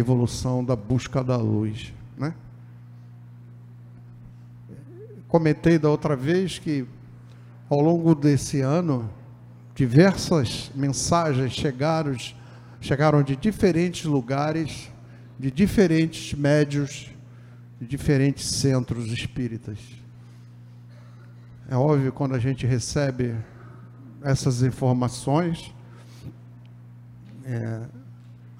evolução da busca da luz, né? Comentei da outra vez que ao longo desse ano diversas mensagens chegaram, chegaram de diferentes lugares, de diferentes médios, de diferentes centros espíritas. É óbvio quando a gente recebe essas informações, é,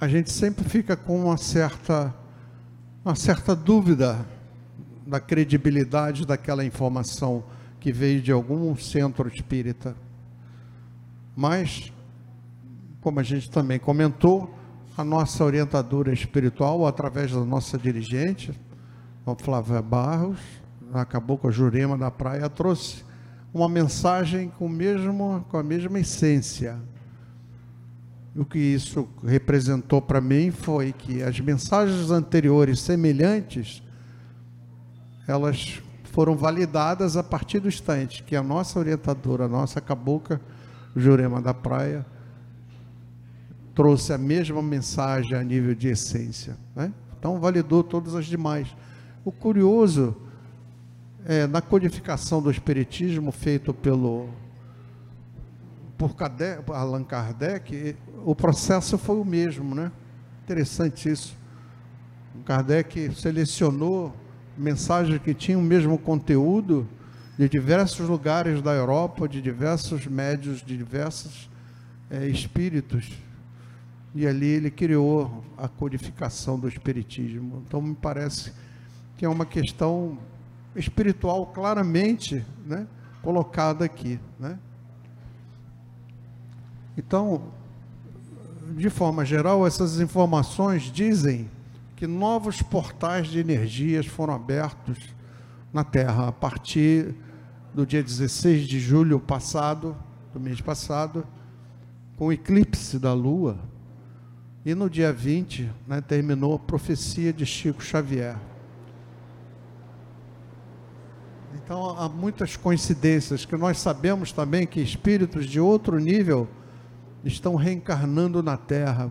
a gente sempre fica com uma certa, uma certa dúvida da credibilidade daquela informação que veio de algum centro espírita. Mas, como a gente também comentou, a nossa orientadora espiritual, através da nossa dirigente, a Flávia Barros, acabou com a Jurema da Praia, trouxe uma mensagem com, mesmo, com a mesma essência. O que isso representou para mim foi que as mensagens anteriores semelhantes, elas foram validadas a partir do instante que a nossa orientadora, a nossa cabocla, Jurema da Praia, trouxe a mesma mensagem a nível de essência. Né? Então, validou todas as demais. O curioso é, na codificação do Espiritismo feito pelo por Allan Kardec, o processo foi o mesmo, né? Interessante isso. Kardec selecionou mensagens que tinham o mesmo conteúdo de diversos lugares da Europa, de diversos médios, de diversos é, espíritos. E ali ele criou a codificação do Espiritismo. Então, me parece que é uma questão espiritual claramente né, colocada aqui. Né? Então, de forma geral, essas informações dizem que novos portais de energias foram abertos na Terra a partir do dia 16 de julho passado, do mês passado, com o eclipse da Lua, e no dia 20 né, terminou a profecia de Chico Xavier. Então há muitas coincidências que nós sabemos também que espíritos de outro nível estão reencarnando na Terra.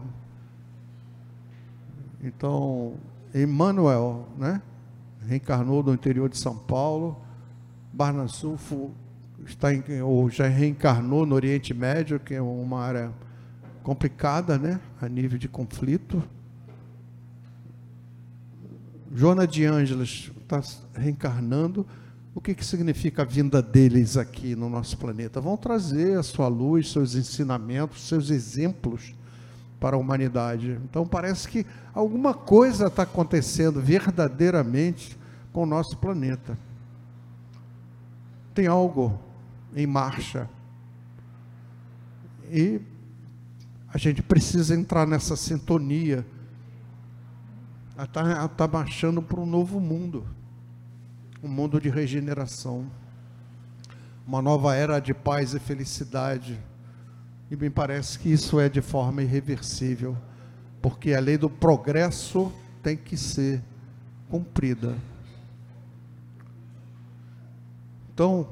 Então, Emmanuel, né, reencarnou no interior de São Paulo, Barnasulfo está em, ou já reencarnou no Oriente Médio, que é uma área complicada, né, a nível de conflito. Joana de Ângeles está reencarnando o que, que significa a vinda deles aqui no nosso planeta? Vão trazer a sua luz, seus ensinamentos, seus exemplos para a humanidade. Então parece que alguma coisa está acontecendo verdadeiramente com o nosso planeta. Tem algo em marcha. E a gente precisa entrar nessa sintonia. Está tá marchando para um novo mundo um mundo de regeneração, uma nova era de paz e felicidade. E me parece que isso é de forma irreversível, porque a lei do progresso tem que ser cumprida. Então,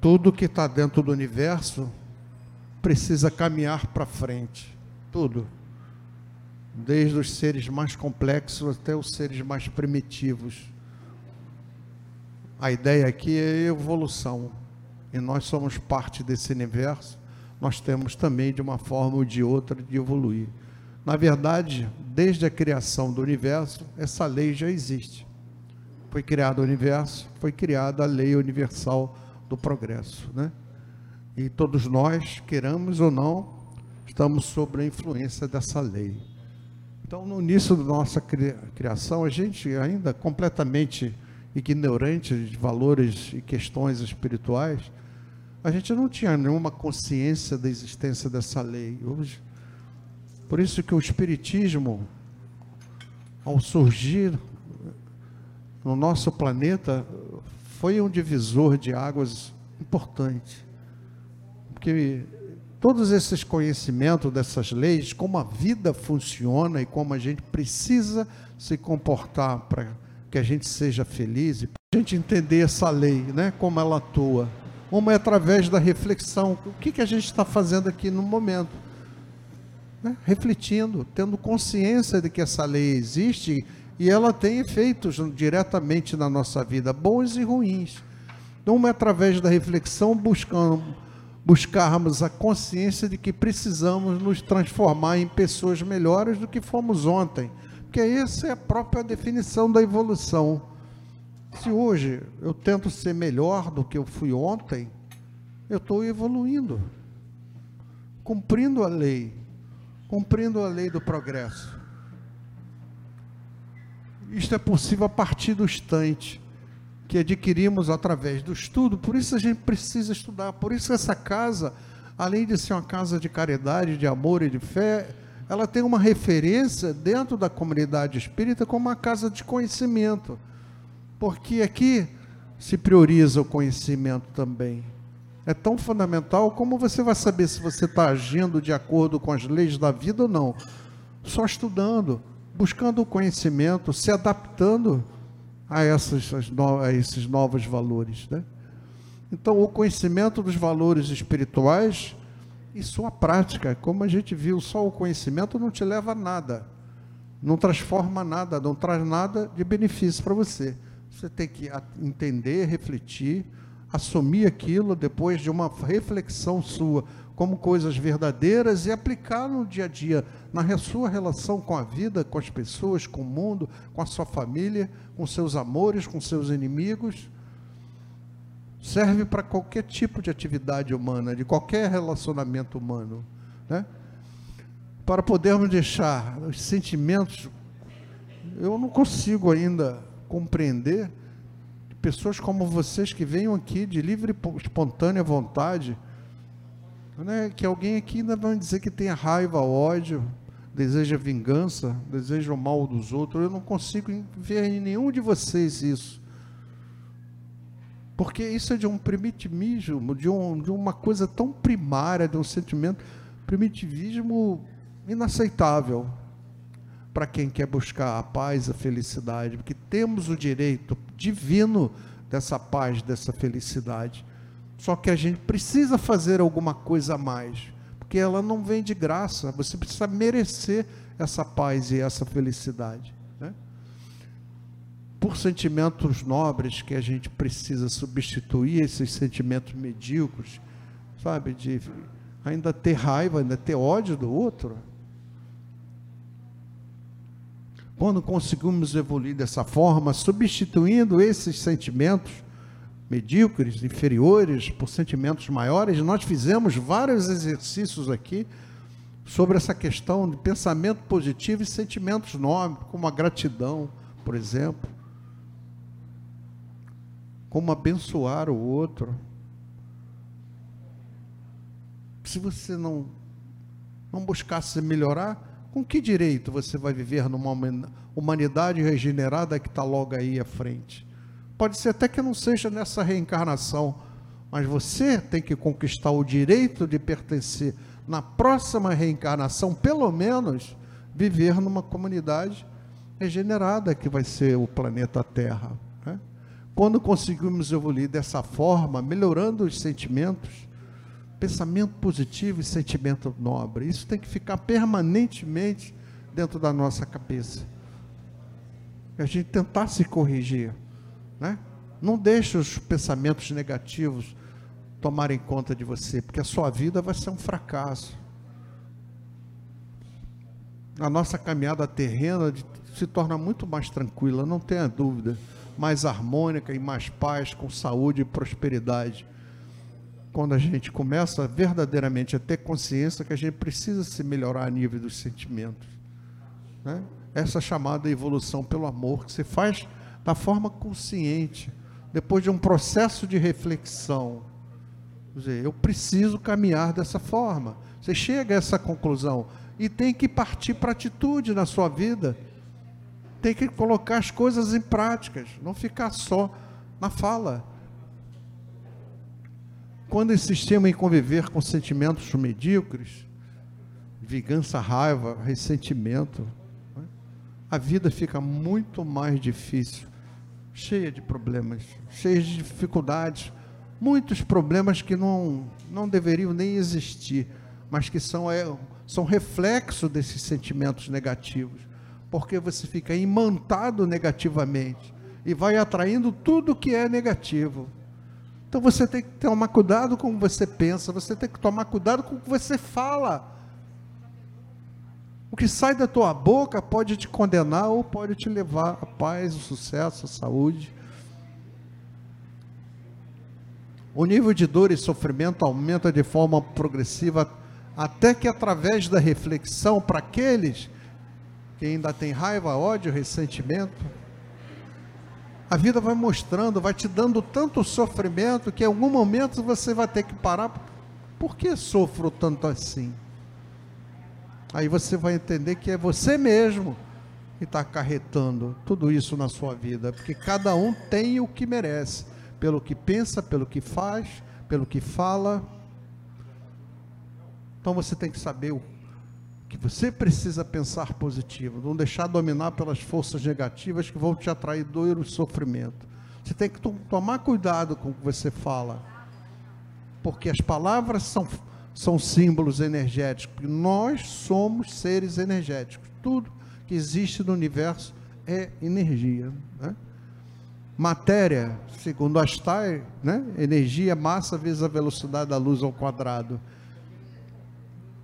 tudo que está dentro do universo precisa caminhar para frente. Tudo. Desde os seres mais complexos até os seres mais primitivos. A ideia aqui é evolução. E nós somos parte desse universo. Nós temos também, de uma forma ou de outra, de evoluir. Na verdade, desde a criação do universo, essa lei já existe. Foi criado o universo, foi criada a lei universal do progresso. Né? E todos nós, queramos ou não, estamos sob a influência dessa lei. Então, no início da nossa criação, a gente ainda completamente ignorante de valores e questões espirituais, a gente não tinha nenhuma consciência da existência dessa lei. Hoje, por isso que o espiritismo, ao surgir no nosso planeta, foi um divisor de águas importante. Porque todos esses conhecimentos dessas leis, como a vida funciona e como a gente precisa se comportar para que a gente seja feliz e a gente entender essa lei, né, como ela atua. Uma é através da reflexão, o que, que a gente está fazendo aqui no momento. né? refletindo, tendo consciência de que essa lei existe e ela tem efeitos diretamente na nossa vida, bons e ruins. Então, é através da reflexão, buscando, buscarmos a consciência de que precisamos nos transformar em pessoas melhores do que fomos ontem. Porque essa é a própria definição da evolução. Se hoje eu tento ser melhor do que eu fui ontem, eu estou evoluindo, cumprindo a lei, cumprindo a lei do progresso. Isto é possível a partir do instante que adquirimos através do estudo, por isso a gente precisa estudar, por isso essa casa, além de ser uma casa de caridade, de amor e de fé, ela tem uma referência dentro da comunidade espírita como uma casa de conhecimento, porque aqui se prioriza o conhecimento também é tão fundamental como você vai saber se você está agindo de acordo com as leis da vida ou não. Só estudando, buscando o conhecimento, se adaptando a, essas, a esses novos valores. Né? Então, o conhecimento dos valores espirituais e sua prática, como a gente viu, só o conhecimento não te leva a nada, não transforma nada, não traz nada de benefício para você. Você tem que entender, refletir assumir aquilo depois de uma reflexão sua como coisas verdadeiras e aplicar no dia a dia, na sua relação com a vida, com as pessoas, com o mundo, com a sua família, com seus amores, com seus inimigos. Serve para qualquer tipo de atividade humana, de qualquer relacionamento humano. Né? Para podermos deixar os sentimentos, eu não consigo ainda compreender pessoas como vocês que venham aqui de livre espontânea vontade, né, que alguém aqui ainda vai dizer que tem raiva, ódio, deseja vingança, deseja o mal dos outros. Eu não consigo ver em nenhum de vocês isso. Porque isso é de um primitivismo, de, um, de uma coisa tão primária, de um sentimento, primitivismo inaceitável para quem quer buscar a paz, a felicidade, porque temos o direito divino dessa paz, dessa felicidade. Só que a gente precisa fazer alguma coisa a mais, porque ela não vem de graça, você precisa merecer essa paz e essa felicidade. Por sentimentos nobres que a gente precisa substituir esses sentimentos medíocres, sabe, de ainda ter raiva, ainda ter ódio do outro. Quando conseguimos evoluir dessa forma, substituindo esses sentimentos medíocres, inferiores, por sentimentos maiores, nós fizemos vários exercícios aqui sobre essa questão de pensamento positivo e sentimentos nobres, como a gratidão, por exemplo, como abençoar o outro. Se você não não buscasse melhorar, com que direito você vai viver numa humanidade regenerada que está logo aí à frente? Pode ser até que não seja nessa reencarnação, mas você tem que conquistar o direito de pertencer na próxima reencarnação, pelo menos, viver numa comunidade regenerada que vai ser o planeta Terra. Quando conseguimos evoluir dessa forma, melhorando os sentimentos, pensamento positivo e sentimento nobre. Isso tem que ficar permanentemente dentro da nossa cabeça. A gente tentar se corrigir, né? Não deixe os pensamentos negativos tomarem conta de você, porque a sua vida vai ser um fracasso. A nossa caminhada terrena se torna muito mais tranquila, não tenha dúvida, mais harmônica e mais paz, com saúde e prosperidade quando a gente começa verdadeiramente a ter consciência que a gente precisa se melhorar a nível dos sentimentos. Né? Essa chamada evolução pelo amor, que se faz da forma consciente, depois de um processo de reflexão. Quer dizer, eu preciso caminhar dessa forma. Você chega a essa conclusão e tem que partir para atitude na sua vida. Tem que colocar as coisas em práticas, não ficar só na fala quando insistimos em conviver com sentimentos medíocres, vingança, raiva, ressentimento, né? a vida fica muito mais difícil, cheia de problemas, cheia de dificuldades, muitos problemas que não, não deveriam nem existir, mas que são é, são reflexo desses sentimentos negativos, porque você fica imantado negativamente e vai atraindo tudo que é negativo. Então você tem que tomar cuidado com o que você pensa, você tem que tomar cuidado com o que você fala. O que sai da tua boca pode te condenar ou pode te levar a paz, o sucesso, a saúde. O nível de dor e sofrimento aumenta de forma progressiva até que através da reflexão para aqueles que ainda têm raiva, ódio, ressentimento, a vida vai mostrando, vai te dando tanto sofrimento que em algum momento você vai ter que parar. Por que sofro tanto assim? Aí você vai entender que é você mesmo que está acarretando tudo isso na sua vida, porque cada um tem o que merece, pelo que pensa, pelo que faz, pelo que fala. Então você tem que saber o que você precisa pensar positivo, não deixar dominar pelas forças negativas que vão te atrair dor e sofrimento. Você tem que tomar cuidado com o que você fala, porque as palavras são são símbolos energéticos. Nós somos seres energéticos. Tudo que existe no universo é energia. Né? Matéria, segundo Einstein, né? energia, massa vezes a velocidade da luz ao quadrado.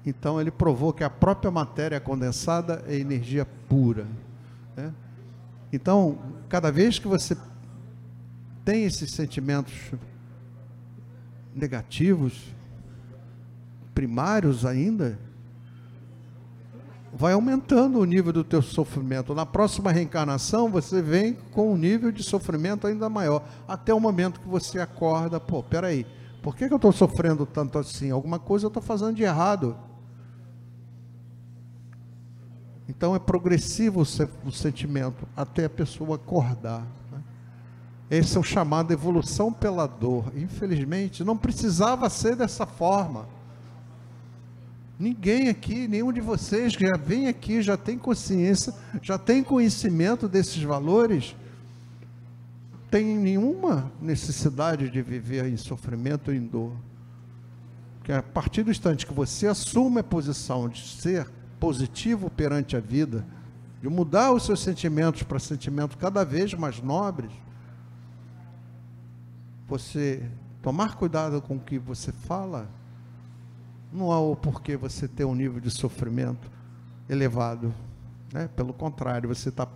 Então ele provou que a própria matéria condensada é energia pura. Né? Então, cada vez que você tem esses sentimentos negativos, primários ainda, vai aumentando o nível do teu sofrimento. Na próxima reencarnação, você vem com um nível de sofrimento ainda maior, até o momento que você acorda, pô, peraí, por que, que eu estou sofrendo tanto assim? Alguma coisa eu estou fazendo de errado. Então é progressivo o sentimento, até a pessoa acordar. Né? Esse é o chamado evolução pela dor. Infelizmente, não precisava ser dessa forma. Ninguém aqui, nenhum de vocês que já vem aqui, já tem consciência, já tem conhecimento desses valores, tem nenhuma necessidade de viver em sofrimento ou em dor. Porque a partir do instante que você assume a posição de ser positivo perante a vida, de mudar os seus sentimentos para sentimentos cada vez mais nobres, você tomar cuidado com o que você fala, não há o porquê você ter um nível de sofrimento elevado. Né? Pelo contrário, você está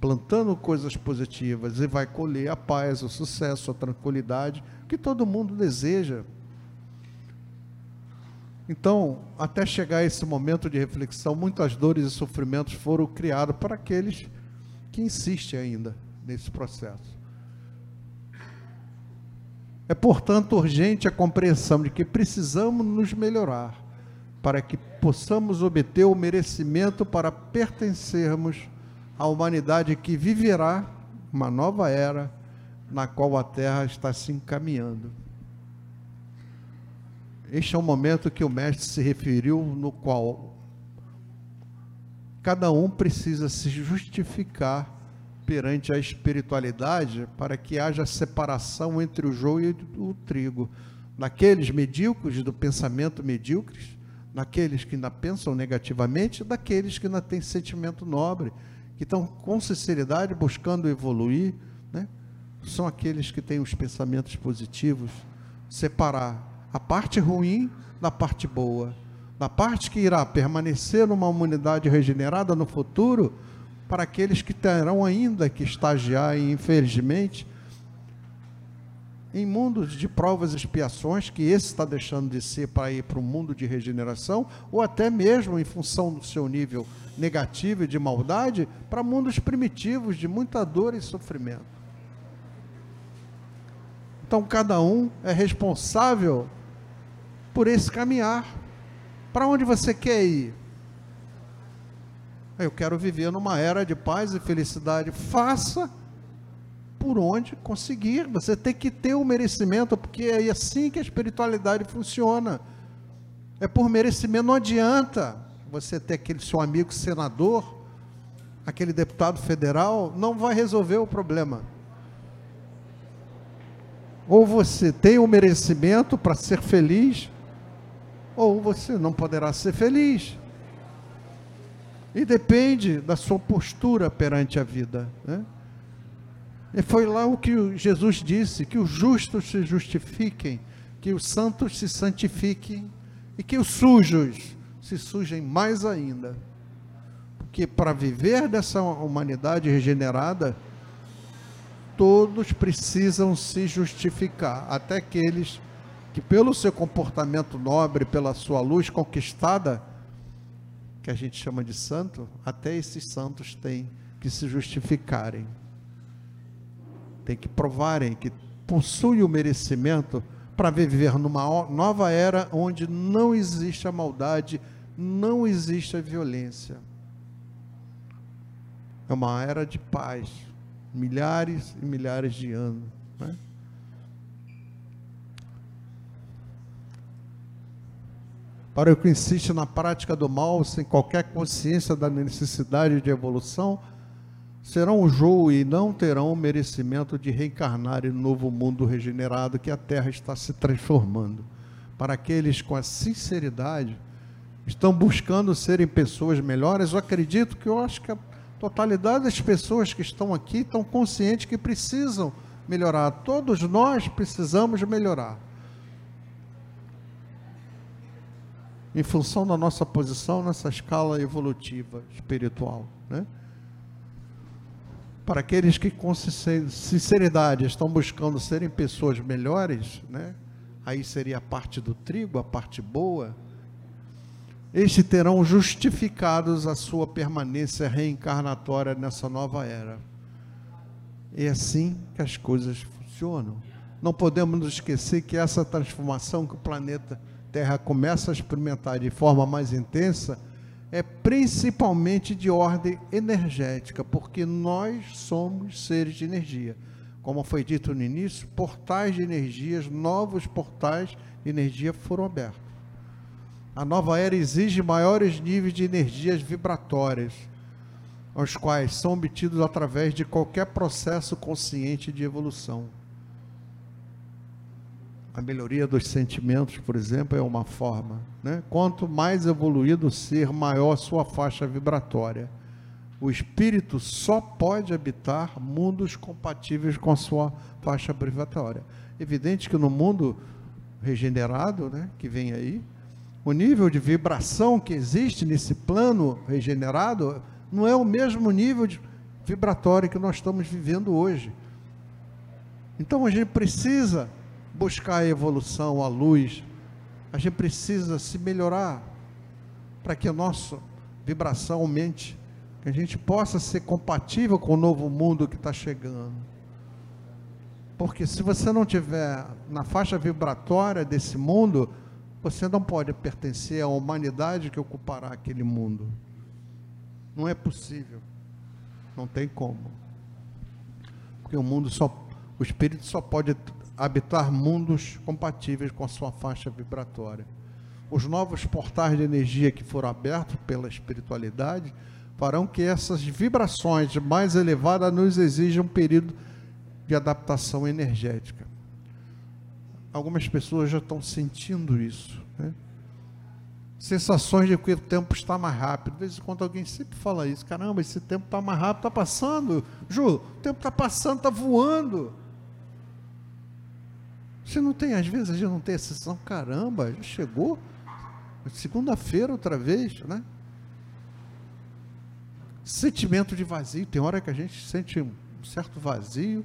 plantando coisas positivas e vai colher a paz, o sucesso, a tranquilidade que todo mundo deseja. Então, até chegar esse momento de reflexão, muitas dores e sofrimentos foram criados para aqueles que insistem ainda nesse processo. É, portanto, urgente a compreensão de que precisamos nos melhorar para que possamos obter o merecimento para pertencermos à humanidade que viverá uma nova era na qual a Terra está se encaminhando. Este é o momento que o Mestre se referiu, no qual cada um precisa se justificar perante a espiritualidade para que haja separação entre o joio e o trigo. Naqueles medíocres do pensamento medíocres, naqueles que ainda pensam negativamente, daqueles que ainda têm sentimento nobre, que estão com sinceridade buscando evoluir, né? são aqueles que têm os pensamentos positivos. Separar a parte ruim da parte boa. Da parte que irá permanecer numa humanidade regenerada no futuro, para aqueles que terão ainda que estagiar, infelizmente, em mundos de provas e expiações, que esse está deixando de ser para ir para um mundo de regeneração, ou até mesmo em função do seu nível negativo e de maldade, para mundos primitivos de muita dor e sofrimento. Então, cada um é responsável por esse caminhar. Para onde você quer ir? Eu quero viver numa era de paz e felicidade. Faça por onde conseguir. Você tem que ter o merecimento, porque é assim que a espiritualidade funciona. É por merecimento. Não adianta você ter aquele seu amigo senador, aquele deputado federal, não vai resolver o problema. Ou você tem o merecimento para ser feliz, ou você não poderá ser feliz. E depende da sua postura perante a vida. Né? E foi lá o que Jesus disse: que os justos se justifiquem, que os santos se santifiquem e que os sujos se sujem mais ainda. Porque para viver dessa humanidade regenerada, todos precisam se justificar, até aqueles que, pelo seu comportamento nobre, pela sua luz conquistada, que a gente chama de santo, até esses santos têm que se justificarem, têm que provarem que possuem o merecimento para viver numa nova era onde não existe a maldade, não existe a violência. É uma era de paz, milhares e milhares de anos. Né? Para o que insiste na prática do mal, sem qualquer consciência da necessidade de evolução, serão o jogo e não terão o merecimento de reencarnar em novo mundo regenerado que a Terra está se transformando. Para aqueles com a sinceridade, estão buscando serem pessoas melhores, eu acredito que eu acho que a totalidade das pessoas que estão aqui estão conscientes que precisam melhorar. Todos nós precisamos melhorar. Em função da nossa posição nessa escala evolutiva espiritual. Né? Para aqueles que com sinceridade estão buscando serem pessoas melhores, né? aí seria a parte do trigo, a parte boa, estes terão justificados a sua permanência reencarnatória nessa nova era. É assim que as coisas funcionam. Não podemos nos esquecer que essa transformação que o planeta Terra começa a experimentar de forma mais intensa é principalmente de ordem energética, porque nós somos seres de energia. Como foi dito no início, portais de energias, novos portais de energia foram abertos. A nova era exige maiores níveis de energias vibratórias, os quais são obtidos através de qualquer processo consciente de evolução. A melhoria dos sentimentos, por exemplo, é uma forma. Né? Quanto mais evoluído o ser, maior sua faixa vibratória. O espírito só pode habitar mundos compatíveis com a sua faixa vibratória. Evidente que no mundo regenerado, né, que vem aí, o nível de vibração que existe nesse plano regenerado não é o mesmo nível de vibratório que nós estamos vivendo hoje. Então a gente precisa buscar a evolução, a luz, a gente precisa se melhorar para que a nossa vibração aumente, que a gente possa ser compatível com o novo mundo que está chegando. Porque se você não tiver na faixa vibratória desse mundo, você não pode pertencer à humanidade que ocupará aquele mundo. Não é possível. Não tem como. Porque o mundo só, o espírito só pode habitar mundos compatíveis com a sua faixa vibratória. Os novos portais de energia que foram abertos pela espiritualidade farão que essas vibrações mais elevadas nos exijam um período de adaptação energética. Algumas pessoas já estão sentindo isso. Né? Sensações de que o tempo está mais rápido. De vez em quando alguém sempre fala isso. Caramba, esse tempo está mais rápido, está passando. Ju, o tempo está passando, está voando. Você não tem, às vezes a gente não tem a sensação, caramba, já chegou. Segunda-feira outra vez, né? Sentimento de vazio. Tem hora que a gente sente um certo vazio.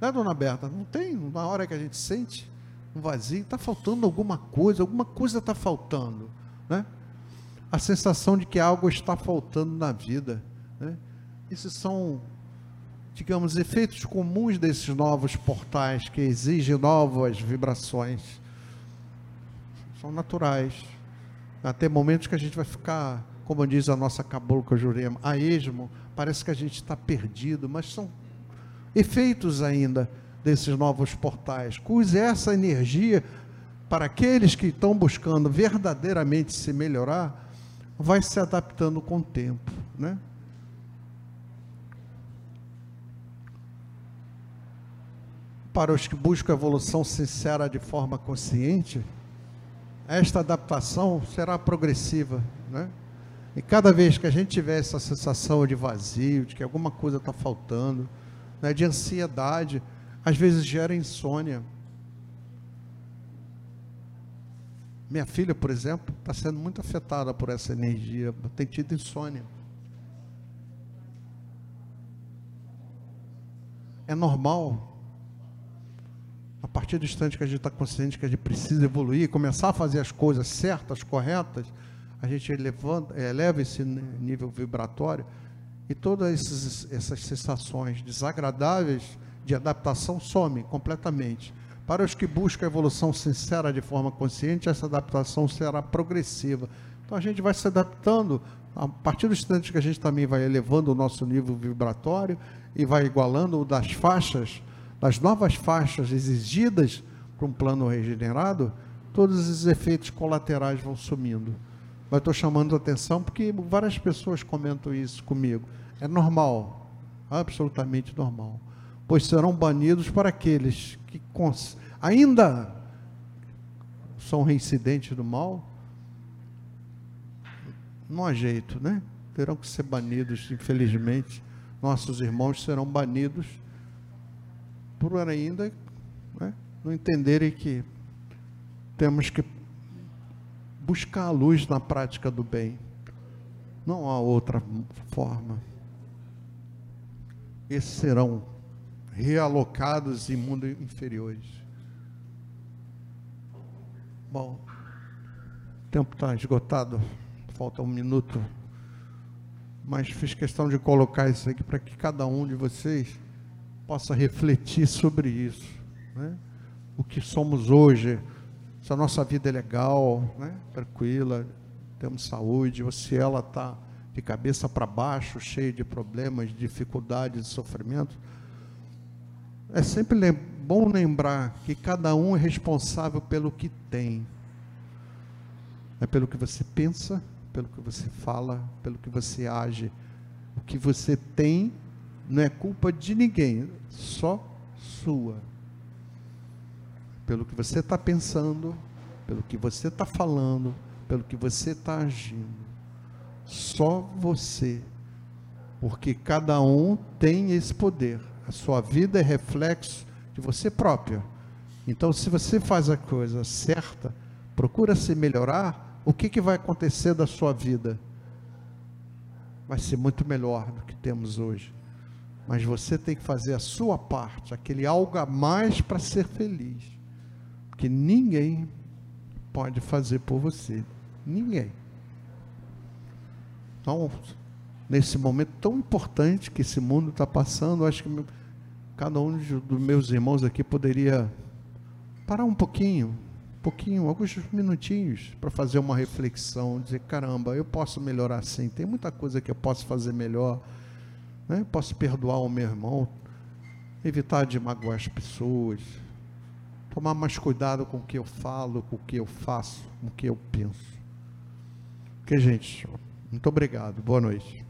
Né, dona Berta? Não tem uma hora que a gente sente um vazio, está faltando alguma coisa, alguma coisa está faltando. Né? A sensação de que algo está faltando na vida. Né? Esses são digamos, efeitos comuns desses novos portais que exigem novas vibrações são naturais. Até momentos que a gente vai ficar, como diz a nossa cabocla Jurema, a esmo, parece que a gente está perdido, mas são efeitos ainda desses novos portais. Use essa energia para aqueles que estão buscando verdadeiramente se melhorar, vai se adaptando com o tempo, né? Para os que buscam evolução sincera de forma consciente, esta adaptação será progressiva, né? E cada vez que a gente tiver essa sensação de vazio, de que alguma coisa está faltando, né, de ansiedade, às vezes gera insônia. Minha filha, por exemplo, está sendo muito afetada por essa energia, tem tido insônia. É normal. Partir do instante que a gente está consciente que a gente precisa evoluir, começar a fazer as coisas certas, corretas, a gente levanta, eleva esse nível vibratório e todas esses, essas sensações desagradáveis de adaptação somem completamente. Para os que buscam a evolução sincera de forma consciente, essa adaptação será progressiva. Então a gente vai se adaptando a partir do instante que a gente também vai elevando o nosso nível vibratório e vai igualando o das faixas, das novas faixas exigidas para um plano regenerado, todos os efeitos colaterais vão sumindo. Mas estou chamando a atenção porque várias pessoas comentam isso comigo. É normal, absolutamente normal. Pois serão banidos para aqueles que ainda são reincidentes do mal. Não há jeito, né? Terão que ser banidos, infelizmente. Nossos irmãos serão banidos por ainda né, não entenderem que temos que buscar a luz na prática do bem. Não há outra forma. Esses serão realocados em mundos inferiores. Bom, o tempo está esgotado, falta um minuto. Mas fiz questão de colocar isso aqui para que cada um de vocês possa refletir sobre isso. Né? O que somos hoje se a nossa vida é legal, né? tranquila, temos saúde, ou se ela está de cabeça para baixo, cheia de problemas, dificuldades, sofrimentos, é sempre bom lembrar que cada um é responsável pelo que tem. É pelo que você pensa, pelo que você fala, pelo que você age. O que você tem não é culpa de ninguém, só sua pelo que você está pensando, pelo que você está falando, pelo que você está agindo. Só você. Porque cada um tem esse poder. A sua vida é reflexo de você próprio. Então, se você faz a coisa certa, procura se melhorar, o que, que vai acontecer da sua vida? Vai ser muito melhor do que temos hoje. Mas você tem que fazer a sua parte, aquele algo a mais para ser feliz que ninguém pode fazer por você. Ninguém. Então, nesse momento tão importante que esse mundo está passando, acho que cada um dos meus irmãos aqui poderia parar um pouquinho, um pouquinho, alguns minutinhos, para fazer uma reflexão, dizer, caramba, eu posso melhorar sim, tem muita coisa que eu posso fazer melhor, né? posso perdoar o meu irmão, evitar de magoar as pessoas, tomar mais cuidado com o que eu falo, com o que eu faço, com o que eu penso. Que gente, muito obrigado. Boa noite.